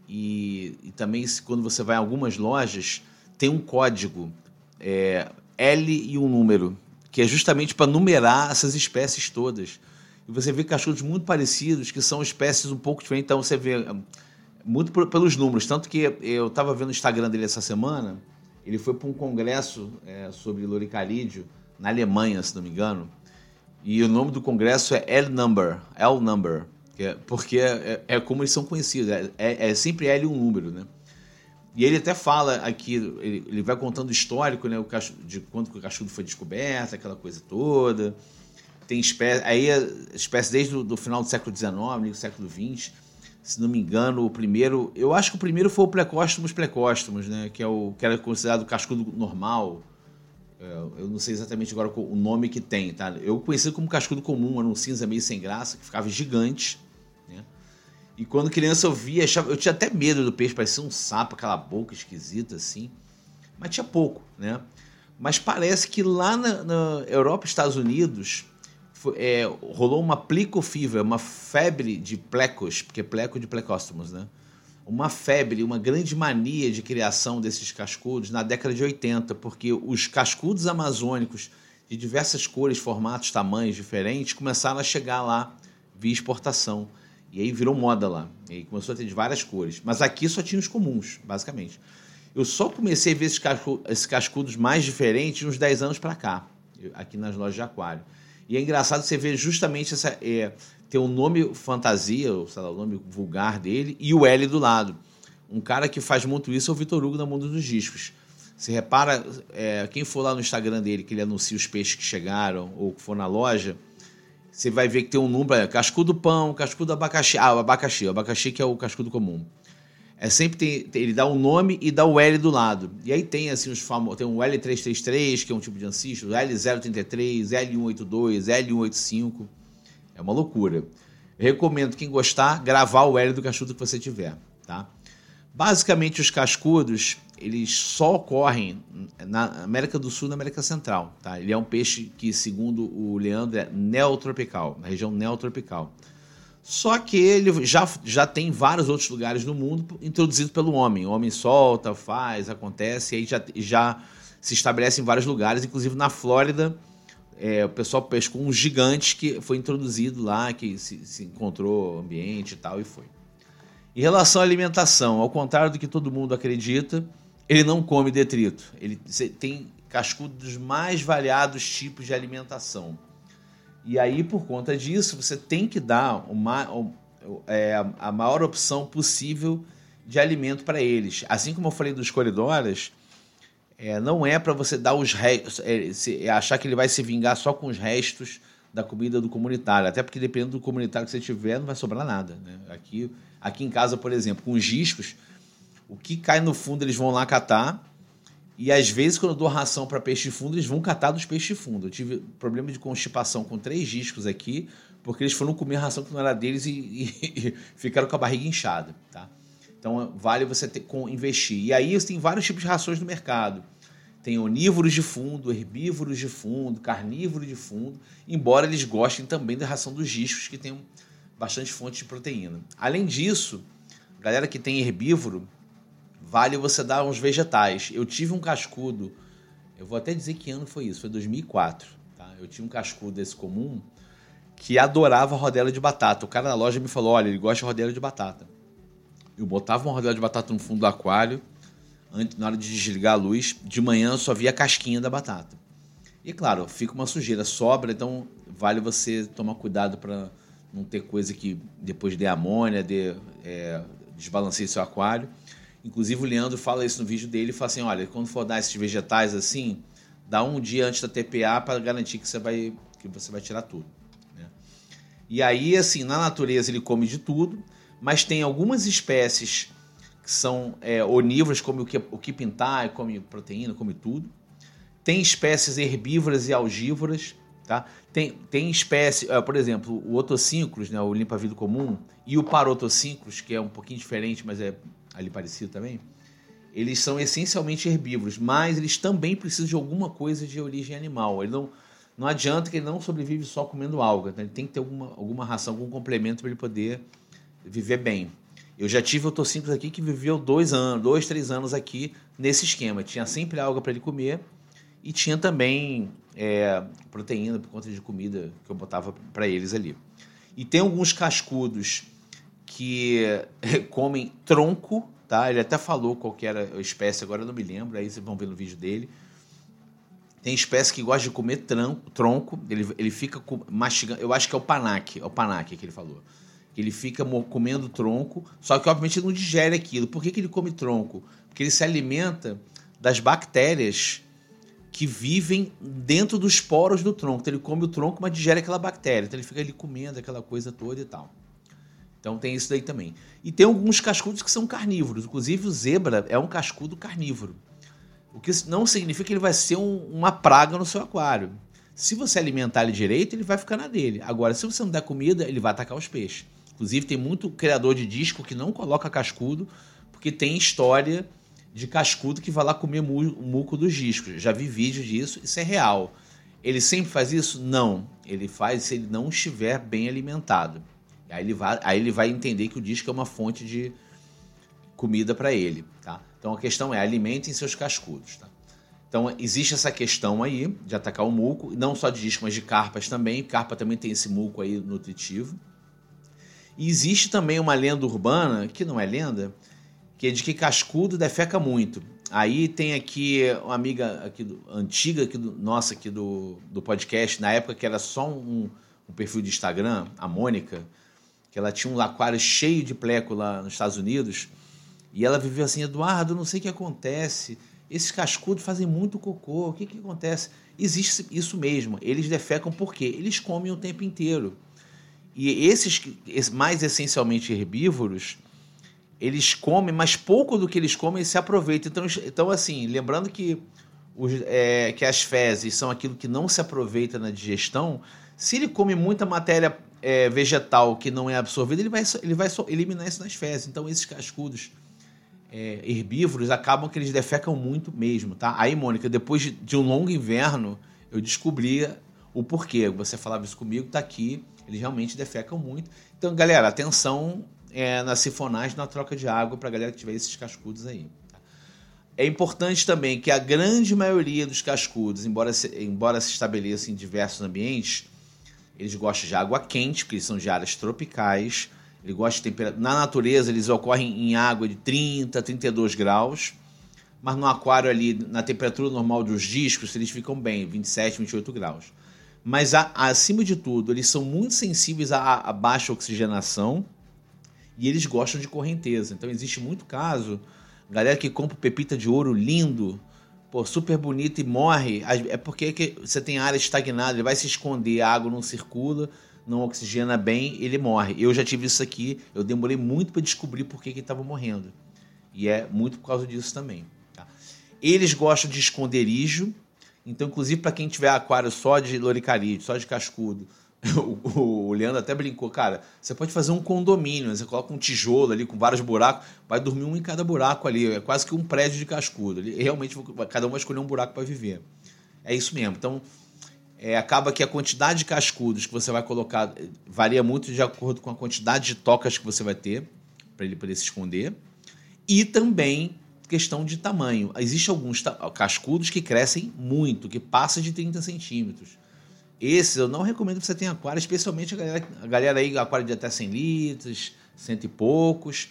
e, e, também quando você vai em algumas lojas tem um código é, L e um número que é justamente para numerar essas espécies todas. E você vê cascudos muito parecidos que são espécies um pouco diferentes. Então você vê hum, muito por, pelos números. Tanto que eu estava vendo o Instagram dele essa semana ele foi para um congresso é, sobre loricarídeo na Alemanha se não me engano e o nome do congresso é L-Number, L-Number, é, porque é, é, como eles são conhecidos, é, é, é, sempre L um número, né? E ele até fala aqui, ele, ele vai contando o histórico, né, o de quando o cachorro foi descoberto, aquela coisa toda. tem espécie, aí espécie desde o final do século XIX, do século XX, se não me engano, o primeiro, eu acho que o primeiro foi o Plecóstomos plecóstomos, né, que é o que era considerado cascudo normal. É, eu não sei exatamente agora o nome que tem, tá? Eu conheci como cascudo comum, era um cinza meio sem graça, que ficava gigante, né? E quando criança eu via, eu tinha até medo do peixe, parecia um sapo, aquela boca esquisita assim, mas tinha pouco, né? Mas parece que lá na, na Europa e Estados Unidos é, rolou uma plicofível, uma febre de plecos, porque pleco de plecóstomos, né? Uma febre, uma grande mania de criação desses cascudos na década de 80, porque os cascudos amazônicos de diversas cores, formatos, tamanhos diferentes começaram a chegar lá via exportação. E aí virou moda lá. E começou a ter de várias cores. Mas aqui só tinha os comuns, basicamente. Eu só comecei a ver esses cascudos mais diferentes uns 10 anos para cá, aqui nas lojas de aquário. E é engraçado você ver justamente essa. É, ter um nome fantasia, ou sei lá, o nome vulgar dele, e o L do lado. Um cara que faz muito isso é o Vitor Hugo da Mundo dos Discos. Você repara, é, quem for lá no Instagram dele, que ele anuncia os peixes que chegaram, ou que for na loja, você vai ver que tem um número, é, cascudo pão, cascudo abacaxi. Ah, o abacaxi, o abacaxi que é o cascudo comum. É sempre tem, ele dá um nome e dá o L do lado. E aí tem assim os famosos, tem um L333, que é um tipo de ancisto, L033, L182, L185. É uma loucura. Recomendo quem gostar gravar o L do cascudo que você tiver, tá? Basicamente os cascudos, eles só ocorrem na América do Sul e na América Central, tá? Ele é um peixe que, segundo o Leandro, é neotropical, na região neotropical. Só que ele já, já tem vários outros lugares no mundo introduzido pelo homem. O homem solta, faz, acontece, e aí já, já se estabelece em vários lugares, inclusive na Flórida. É, o pessoal pescou um gigante que foi introduzido lá, que se, se encontrou ambiente e tal, e foi. Em relação à alimentação, ao contrário do que todo mundo acredita, ele não come detrito. Ele tem cascudo dos mais variados tipos de alimentação. E aí, por conta disso, você tem que dar uma, é, a maior opção possível de alimento para eles. Assim como eu falei dos coridoras, é, não é para você dar os restos, é, é, achar que ele vai se vingar só com os restos da comida do comunitário. Até porque dependendo do comunitário que você tiver, não vai sobrar nada. Né? Aqui, aqui em casa, por exemplo, com os discos, o que cai no fundo eles vão lá catar e às vezes, quando eu dou ração para peixe de fundo, eles vão catar dos peixes de fundo. Eu tive problema de constipação com três discos aqui, porque eles foram comer ração que não era deles e, e, e ficaram com a barriga inchada. Tá? Então, vale você ter, com, investir. E aí, tem vários tipos de rações no mercado. Tem onívoros de fundo, herbívoros de fundo, carnívoros de fundo, embora eles gostem também da ração dos discos, que tem bastante fonte de proteína. Além disso, galera que tem herbívoro, vale você dar uns vegetais. Eu tive um cascudo, eu vou até dizer que ano foi isso, foi 2004. Tá? Eu tinha um cascudo desse comum que adorava rodela de batata. O cara da loja me falou: olha, ele gosta de rodela de batata. Eu botava uma rodela de batata no fundo do aquário, na hora de desligar a luz, de manhã eu só via a casquinha da batata. E claro, fica uma sujeira, sobra, então vale você tomar cuidado para não ter coisa que depois dê amônia, dê, é, desbalanceie seu aquário. Inclusive o Leandro fala isso no vídeo dele, fala assim, olha, quando for dar esses vegetais assim, dá um dia antes da TPA para garantir que você vai que você vai tirar tudo. Né? E aí, assim, na natureza ele come de tudo, mas tem algumas espécies que são é, onívoras, como o que o quipintar, come proteína, come tudo. Tem espécies herbívoras e algívoras, tá? Tem, tem espécie, é, por exemplo, o otocínclus, né, o limpa-vidro comum, e o parotocínclus, que é um pouquinho diferente, mas é ali parecido também, eles são essencialmente herbívoros, mas eles também precisam de alguma coisa de origem animal. Ele não, não adianta que ele não sobrevive só comendo alga, né? ele tem que ter alguma, alguma ração, algum complemento para ele poder viver bem. Eu já tive otocíncros aqui que viveu dois anos, dois, três anos aqui nesse esquema. Tinha sempre alga para ele comer e tinha também é, proteína por conta de comida que eu botava para eles ali. E tem alguns cascudos que comem tronco, tá? Ele até falou qual era a espécie, agora eu não me lembro, aí vocês vão ver no vídeo dele. Tem espécie que gosta de comer tronco, tronco ele, ele fica mastigando, eu acho que é o panaque, é o panaque que ele falou. Ele fica comendo tronco, só que obviamente ele não digere aquilo. Por que, que ele come tronco? Porque ele se alimenta das bactérias que vivem dentro dos poros do tronco. Então ele come o tronco, mas digere aquela bactéria. Então ele fica ali comendo aquela coisa toda e tal. Então tem isso daí também. E tem alguns cascudos que são carnívoros. Inclusive o zebra é um cascudo carnívoro. O que não significa que ele vai ser um, uma praga no seu aquário. Se você alimentar ele direito, ele vai ficar na dele. Agora, se você não der comida, ele vai atacar os peixes. Inclusive, tem muito criador de disco que não coloca cascudo, porque tem história de cascudo que vai lá comer o muco dos discos. Já vi vídeos disso, isso é real. Ele sempre faz isso? Não. Ele faz se ele não estiver bem alimentado. Aí ele vai, aí ele vai entender que o disco é uma fonte de comida para ele. Tá? Então a questão é alimentem seus cascudos. Tá? Então existe essa questão aí de atacar o muco, não só de disco, mas de carpas também. Carpa também tem esse muco aí nutritivo. E existe também uma lenda urbana, que não é lenda, que é de que cascudo defeca muito. Aí tem aqui uma amiga aqui do, antiga aqui do, nossa aqui do, do podcast, na época que era só um, um perfil de Instagram, a Mônica, que ela tinha um aquário cheio de pleco lá nos Estados Unidos, e ela viveu assim, Eduardo, não sei o que acontece, esses cascudos fazem muito cocô, o que, que acontece? Existe isso mesmo, eles defecam por quê? Eles comem o tempo inteiro. E esses, mais essencialmente herbívoros, eles comem, mas pouco do que eles comem se aproveitam. Então, então assim, lembrando que, os, é, que as fezes são aquilo que não se aproveita na digestão, se ele come muita matéria é, vegetal que não é absorvida, ele vai, ele vai eliminar isso nas fezes. Então, esses cascudos é, herbívoros acabam que eles defecam muito mesmo, tá? Aí, Mônica, depois de, de um longo inverno, eu descobri o porquê. Você falava isso comigo, tá aqui eles realmente defecam muito. Então, galera, atenção é, na sifonagem, na troca de água para a galera que tiver esses cascudos aí. Tá? É importante também que a grande maioria dos cascudos, embora se, embora se estabeleçam em diversos ambientes, eles gostam de água quente, porque eles são de áreas tropicais. Eles gostam de temperatura. Na natureza, eles ocorrem em água de 30, 32 graus. Mas no aquário ali, na temperatura normal dos discos, eles ficam bem, 27, 28 graus. Mas, a, acima de tudo, eles são muito sensíveis à, baixa oxigenação e eles gostam de correnteza. Então, existe muito caso, galera que compra pepita de ouro lindo, pô, super bonito e morre, é porque é você tem área estagnada, ele vai se esconder, a água não circula, não oxigena bem, ele morre. Eu já tive isso aqui, eu demorei muito para descobrir por que ele estava morrendo. E é muito por causa disso também. Tá? Eles gostam de esconderijo, então, inclusive, para quem tiver aquário só de loricarite, só de cascudo, o, o, Leandro até brincou, cara, você pode fazer um condomínio, você coloca um tijolo ali com vários buracos, vai dormir um em cada buraco ali, é quase que um prédio de cascudo. Ele, realmente, cada um vai escolher um buraco para viver. É isso mesmo. Então, é, acaba que a quantidade de cascudos que você vai colocar varia muito de acordo com a quantidade de tocas que você vai ter para ele poder se esconder. E também questão de tamanho. Existem alguns cascudos que crescem muito, que passam de 30 centímetros. Esses eu não recomendo que você tenha aquário, especialmente a galera, a galera aí, aquário de até 100 litros, cento e poucos.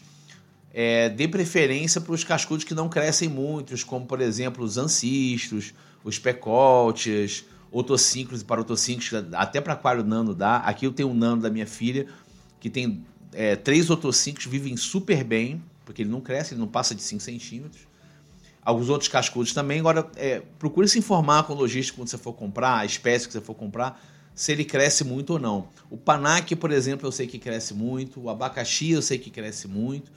É, dê preferência para os cascudos que não crescem muitos, como por exemplo os ancistos, os pecoltes, otossíncros e parotossíncros, até para aquário nano dá. Aqui eu tenho um nano da minha filha, que tem é, três otossíncros, vivem super bem porque ele não cresce, ele não passa de 5 centímetros. Alguns outros cascudos também. Agora, é, procure se informar com o logístico quando você for comprar, a espécie que você for comprar, se ele cresce muito ou não. O panaque, por exemplo, eu sei que cresce muito. O abacaxi, eu sei que cresce muito.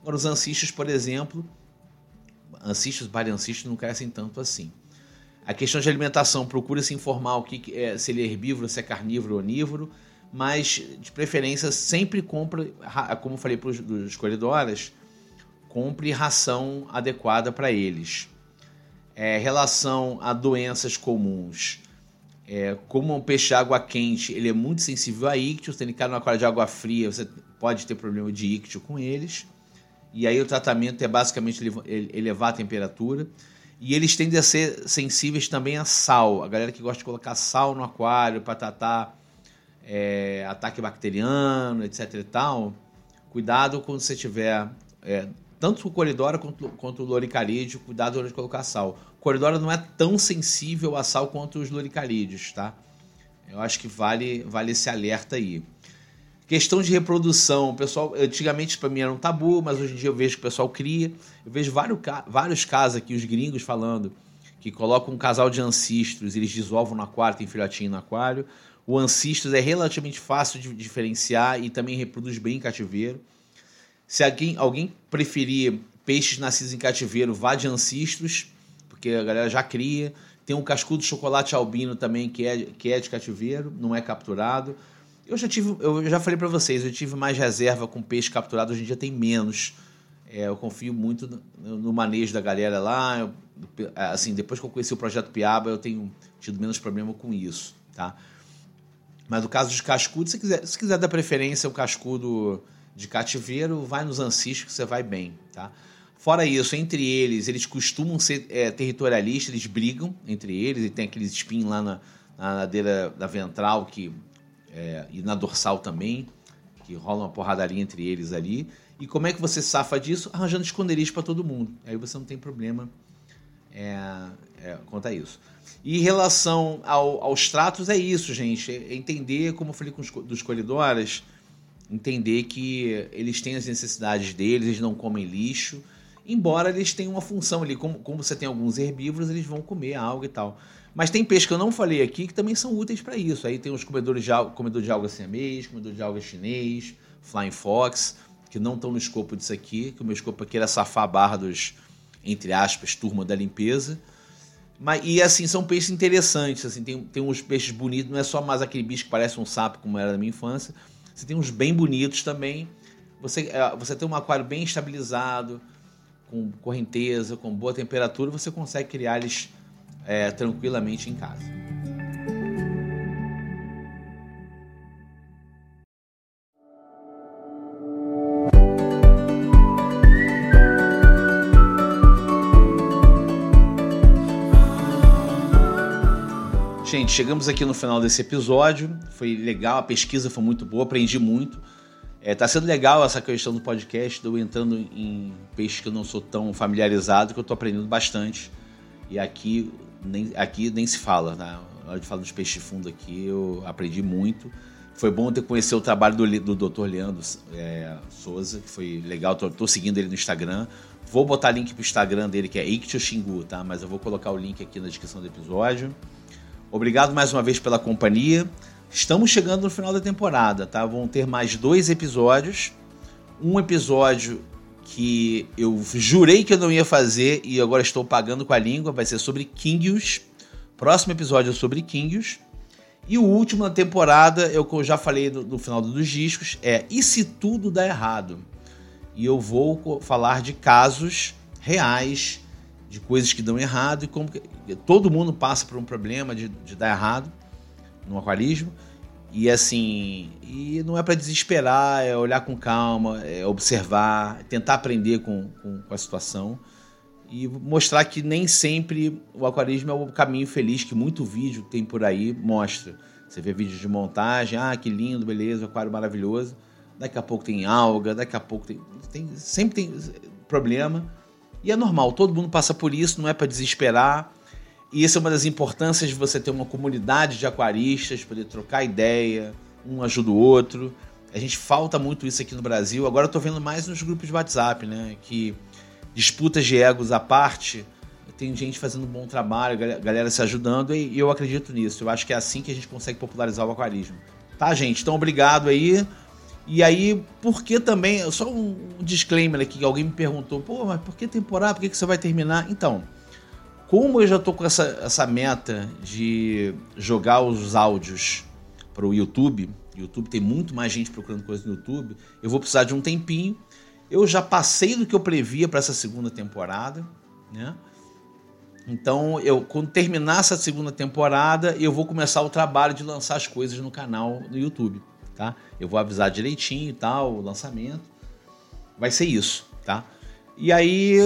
Agora, os ancistos, por exemplo, ancistos, bariancistos não crescem tanto assim. A questão de alimentação, procure se informar o que é, se ele é herbívoro, se é carnívoro ou onívoro, mas de preferência sempre compra, como eu falei para os escolhedoras, compre ração adequada para eles. É, relação a doenças comuns. É, como um peixe água quente, ele é muito sensível a ictio. Se ele cai numa aquário de água fria, você pode ter problema de ictio com eles. E aí o tratamento é basicamente elevar a temperatura. E eles tendem a ser sensíveis também a sal. A galera que gosta de colocar sal no aquário para tratar é, ataque bacteriano, etc e tal. Cuidado quando você tiver é, tanto o Coridora quanto, quanto o Loricarídeo, cuidado na hora de colocar sal. O Coridora não é tão sensível a sal quanto os Loricarídeos, tá? Eu acho que vale, vale esse alerta aí. Questão de reprodução, pessoal, antigamente para mim era um tabu, mas hoje em dia eu vejo que o pessoal cria. Eu vejo vários, vários casos aqui, os gringos falando que colocam um casal de ancistros, eles desovam no aquário, tem filhotinho no aquário. O ancistros é relativamente fácil de diferenciar e também reproduz bem em cativeiro. Se alguém, alguém preferir peixes nascidos em cativeiro, vá de ancistros, porque a galera já cria. Tem um cascudo de chocolate albino também, que é, que é de cativeiro, não é capturado. Eu já tive, eu já falei para vocês, eu tive mais reserva com peixe capturado, hoje em dia tem menos. É, eu confio muito no, no, manejo da galera lá. Eu, assim, depois que eu conheci o projeto Piaba, eu tenho tido menos problema com isso, tá? Mas no caso dos cascudos, se quiser, se quiser dar preferência ao cascudo de cativeiro, vai nos ancistos que você vai bem, tá? Fora isso, entre eles, eles costumam ser é, territorialistas, eles brigam entre eles, e tem aqueles espinhos lá na, na ladeira da ventral que, é, e na dorsal também, que rola uma porradaria entre eles ali. E como é que você safa disso? Arranjando esconderijos para todo mundo. Aí você não tem problema é, é, quanto a isso. E em relação ao, aos tratos, é isso, gente. É entender, como eu falei com os dos colidoras, entender que eles têm as necessidades deles, eles não comem lixo, embora eles tenham uma função ali. Como, como você tem alguns herbívoros, eles vão comer algo e tal. Mas tem peixes que eu não falei aqui que também são úteis para isso. Aí tem os comedores de alga, comedor de alga siamês, comedor de alga chinês, flying fox, que não estão no escopo disso aqui, que o meu escopo aqui era safar a barra dos, entre aspas, turma da limpeza. Mas, e assim, são peixes interessantes. Assim, tem, tem uns peixes bonitos, não é só mais aquele bicho que parece um sapo, como era na minha infância. Você tem uns bem bonitos também. Você, é, você tem um aquário bem estabilizado, com correnteza, com boa temperatura, você consegue criar eles é, tranquilamente em casa. Gente, chegamos aqui no final desse episódio. Foi legal, a pesquisa foi muito boa, aprendi muito. É, tá sendo legal essa questão do podcast, eu entrando em peixes que eu não sou tão familiarizado, que eu tô aprendendo bastante. E aqui nem, aqui nem se fala, tá? Na hora de falar dos peixes de fundo aqui, eu aprendi muito. Foi bom ter conhecido o trabalho do, do Dr. Leandro é, Souza, que foi legal, tô, tô, seguindo ele no Instagram. Vou botar link pro Instagram dele, que é Ictio Xingu, tá? Mas eu vou colocar o link aqui na descrição do episódio. Obrigado mais uma vez pela companhia. Estamos chegando no final da temporada, tá? Vão ter mais dois episódios. Um episódio que eu jurei que eu não ia fazer e agora estou pagando com a língua, vai ser sobre Kingios. Próximo episódio é sobre Kingios. E o último da temporada, eu já falei no, no final dos discos, é E se tudo dá errado? E eu vou falar de casos reais de coisas que dão errado e como que, todo mundo passa por um problema de, de dar errado no aquarismo. E assim, e não é para desesperar, é olhar com calma, é observar, tentar aprender com, com, com, a situação e mostrar que nem sempre o aquarismo é o caminho feliz que muito vídeo tem por aí mostra. Você vê vídeos de montagem, ah, que lindo, beleza, aquário maravilhoso. Daqui a pouco tem alga, daqui a pouco tem, tem sempre tem problema e é normal, todo mundo passa por isso, não é para desesperar. E essa é uma das importâncias de você ter uma comunidade de aquaristas, poder trocar ideia, um ajuda o outro. A gente falta muito isso aqui no Brasil. Agora eu tô vendo mais nos grupos de WhatsApp, né? Que disputas de egos à parte, tem gente fazendo um bom trabalho, galera se ajudando, e eu acredito nisso. Eu acho que é assim que a gente consegue popularizar o aquarismo. Tá, gente? Então, obrigado aí. E aí, por que também. Só um disclaimer aqui, que alguém me perguntou, pô, mas por que temporada? Por que, que você vai terminar? Então, como eu já tô com essa, essa meta de jogar os áudios para o YouTube, YouTube tem muito mais gente procurando coisa no YouTube, eu vou precisar de um tempinho. Eu já passei do que eu previa para essa segunda temporada, né? Então, eu quando terminar essa segunda temporada, eu vou começar o trabalho de lançar as coisas no canal no YouTube tá? Eu vou avisar direitinho e tal, o lançamento. Vai ser isso, tá? E aí,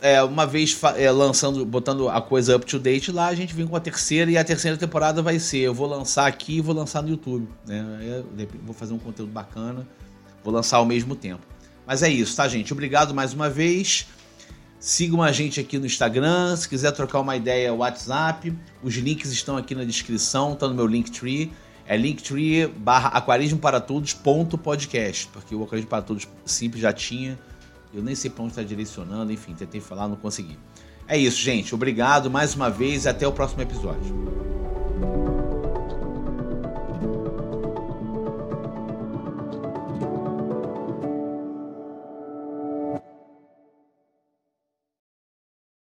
é, uma vez é, lançando, botando a coisa up to date lá, a gente vem com a terceira e a terceira temporada vai ser, eu vou lançar aqui e vou lançar no YouTube, né? Eu vou fazer um conteúdo bacana, vou lançar ao mesmo tempo. Mas é isso, tá, gente? Obrigado mais uma vez. Sigam a gente aqui no Instagram. Se quiser trocar uma ideia, WhatsApp. Os links estão aqui na descrição, tá no meu Linktree. É linktree barra aquarismo para todos ponto podcast, porque o aquarismo para todos simples já tinha, eu nem sei para onde está direcionando, enfim, tentei falar, não consegui. É isso, gente. Obrigado mais uma vez e até o próximo episódio.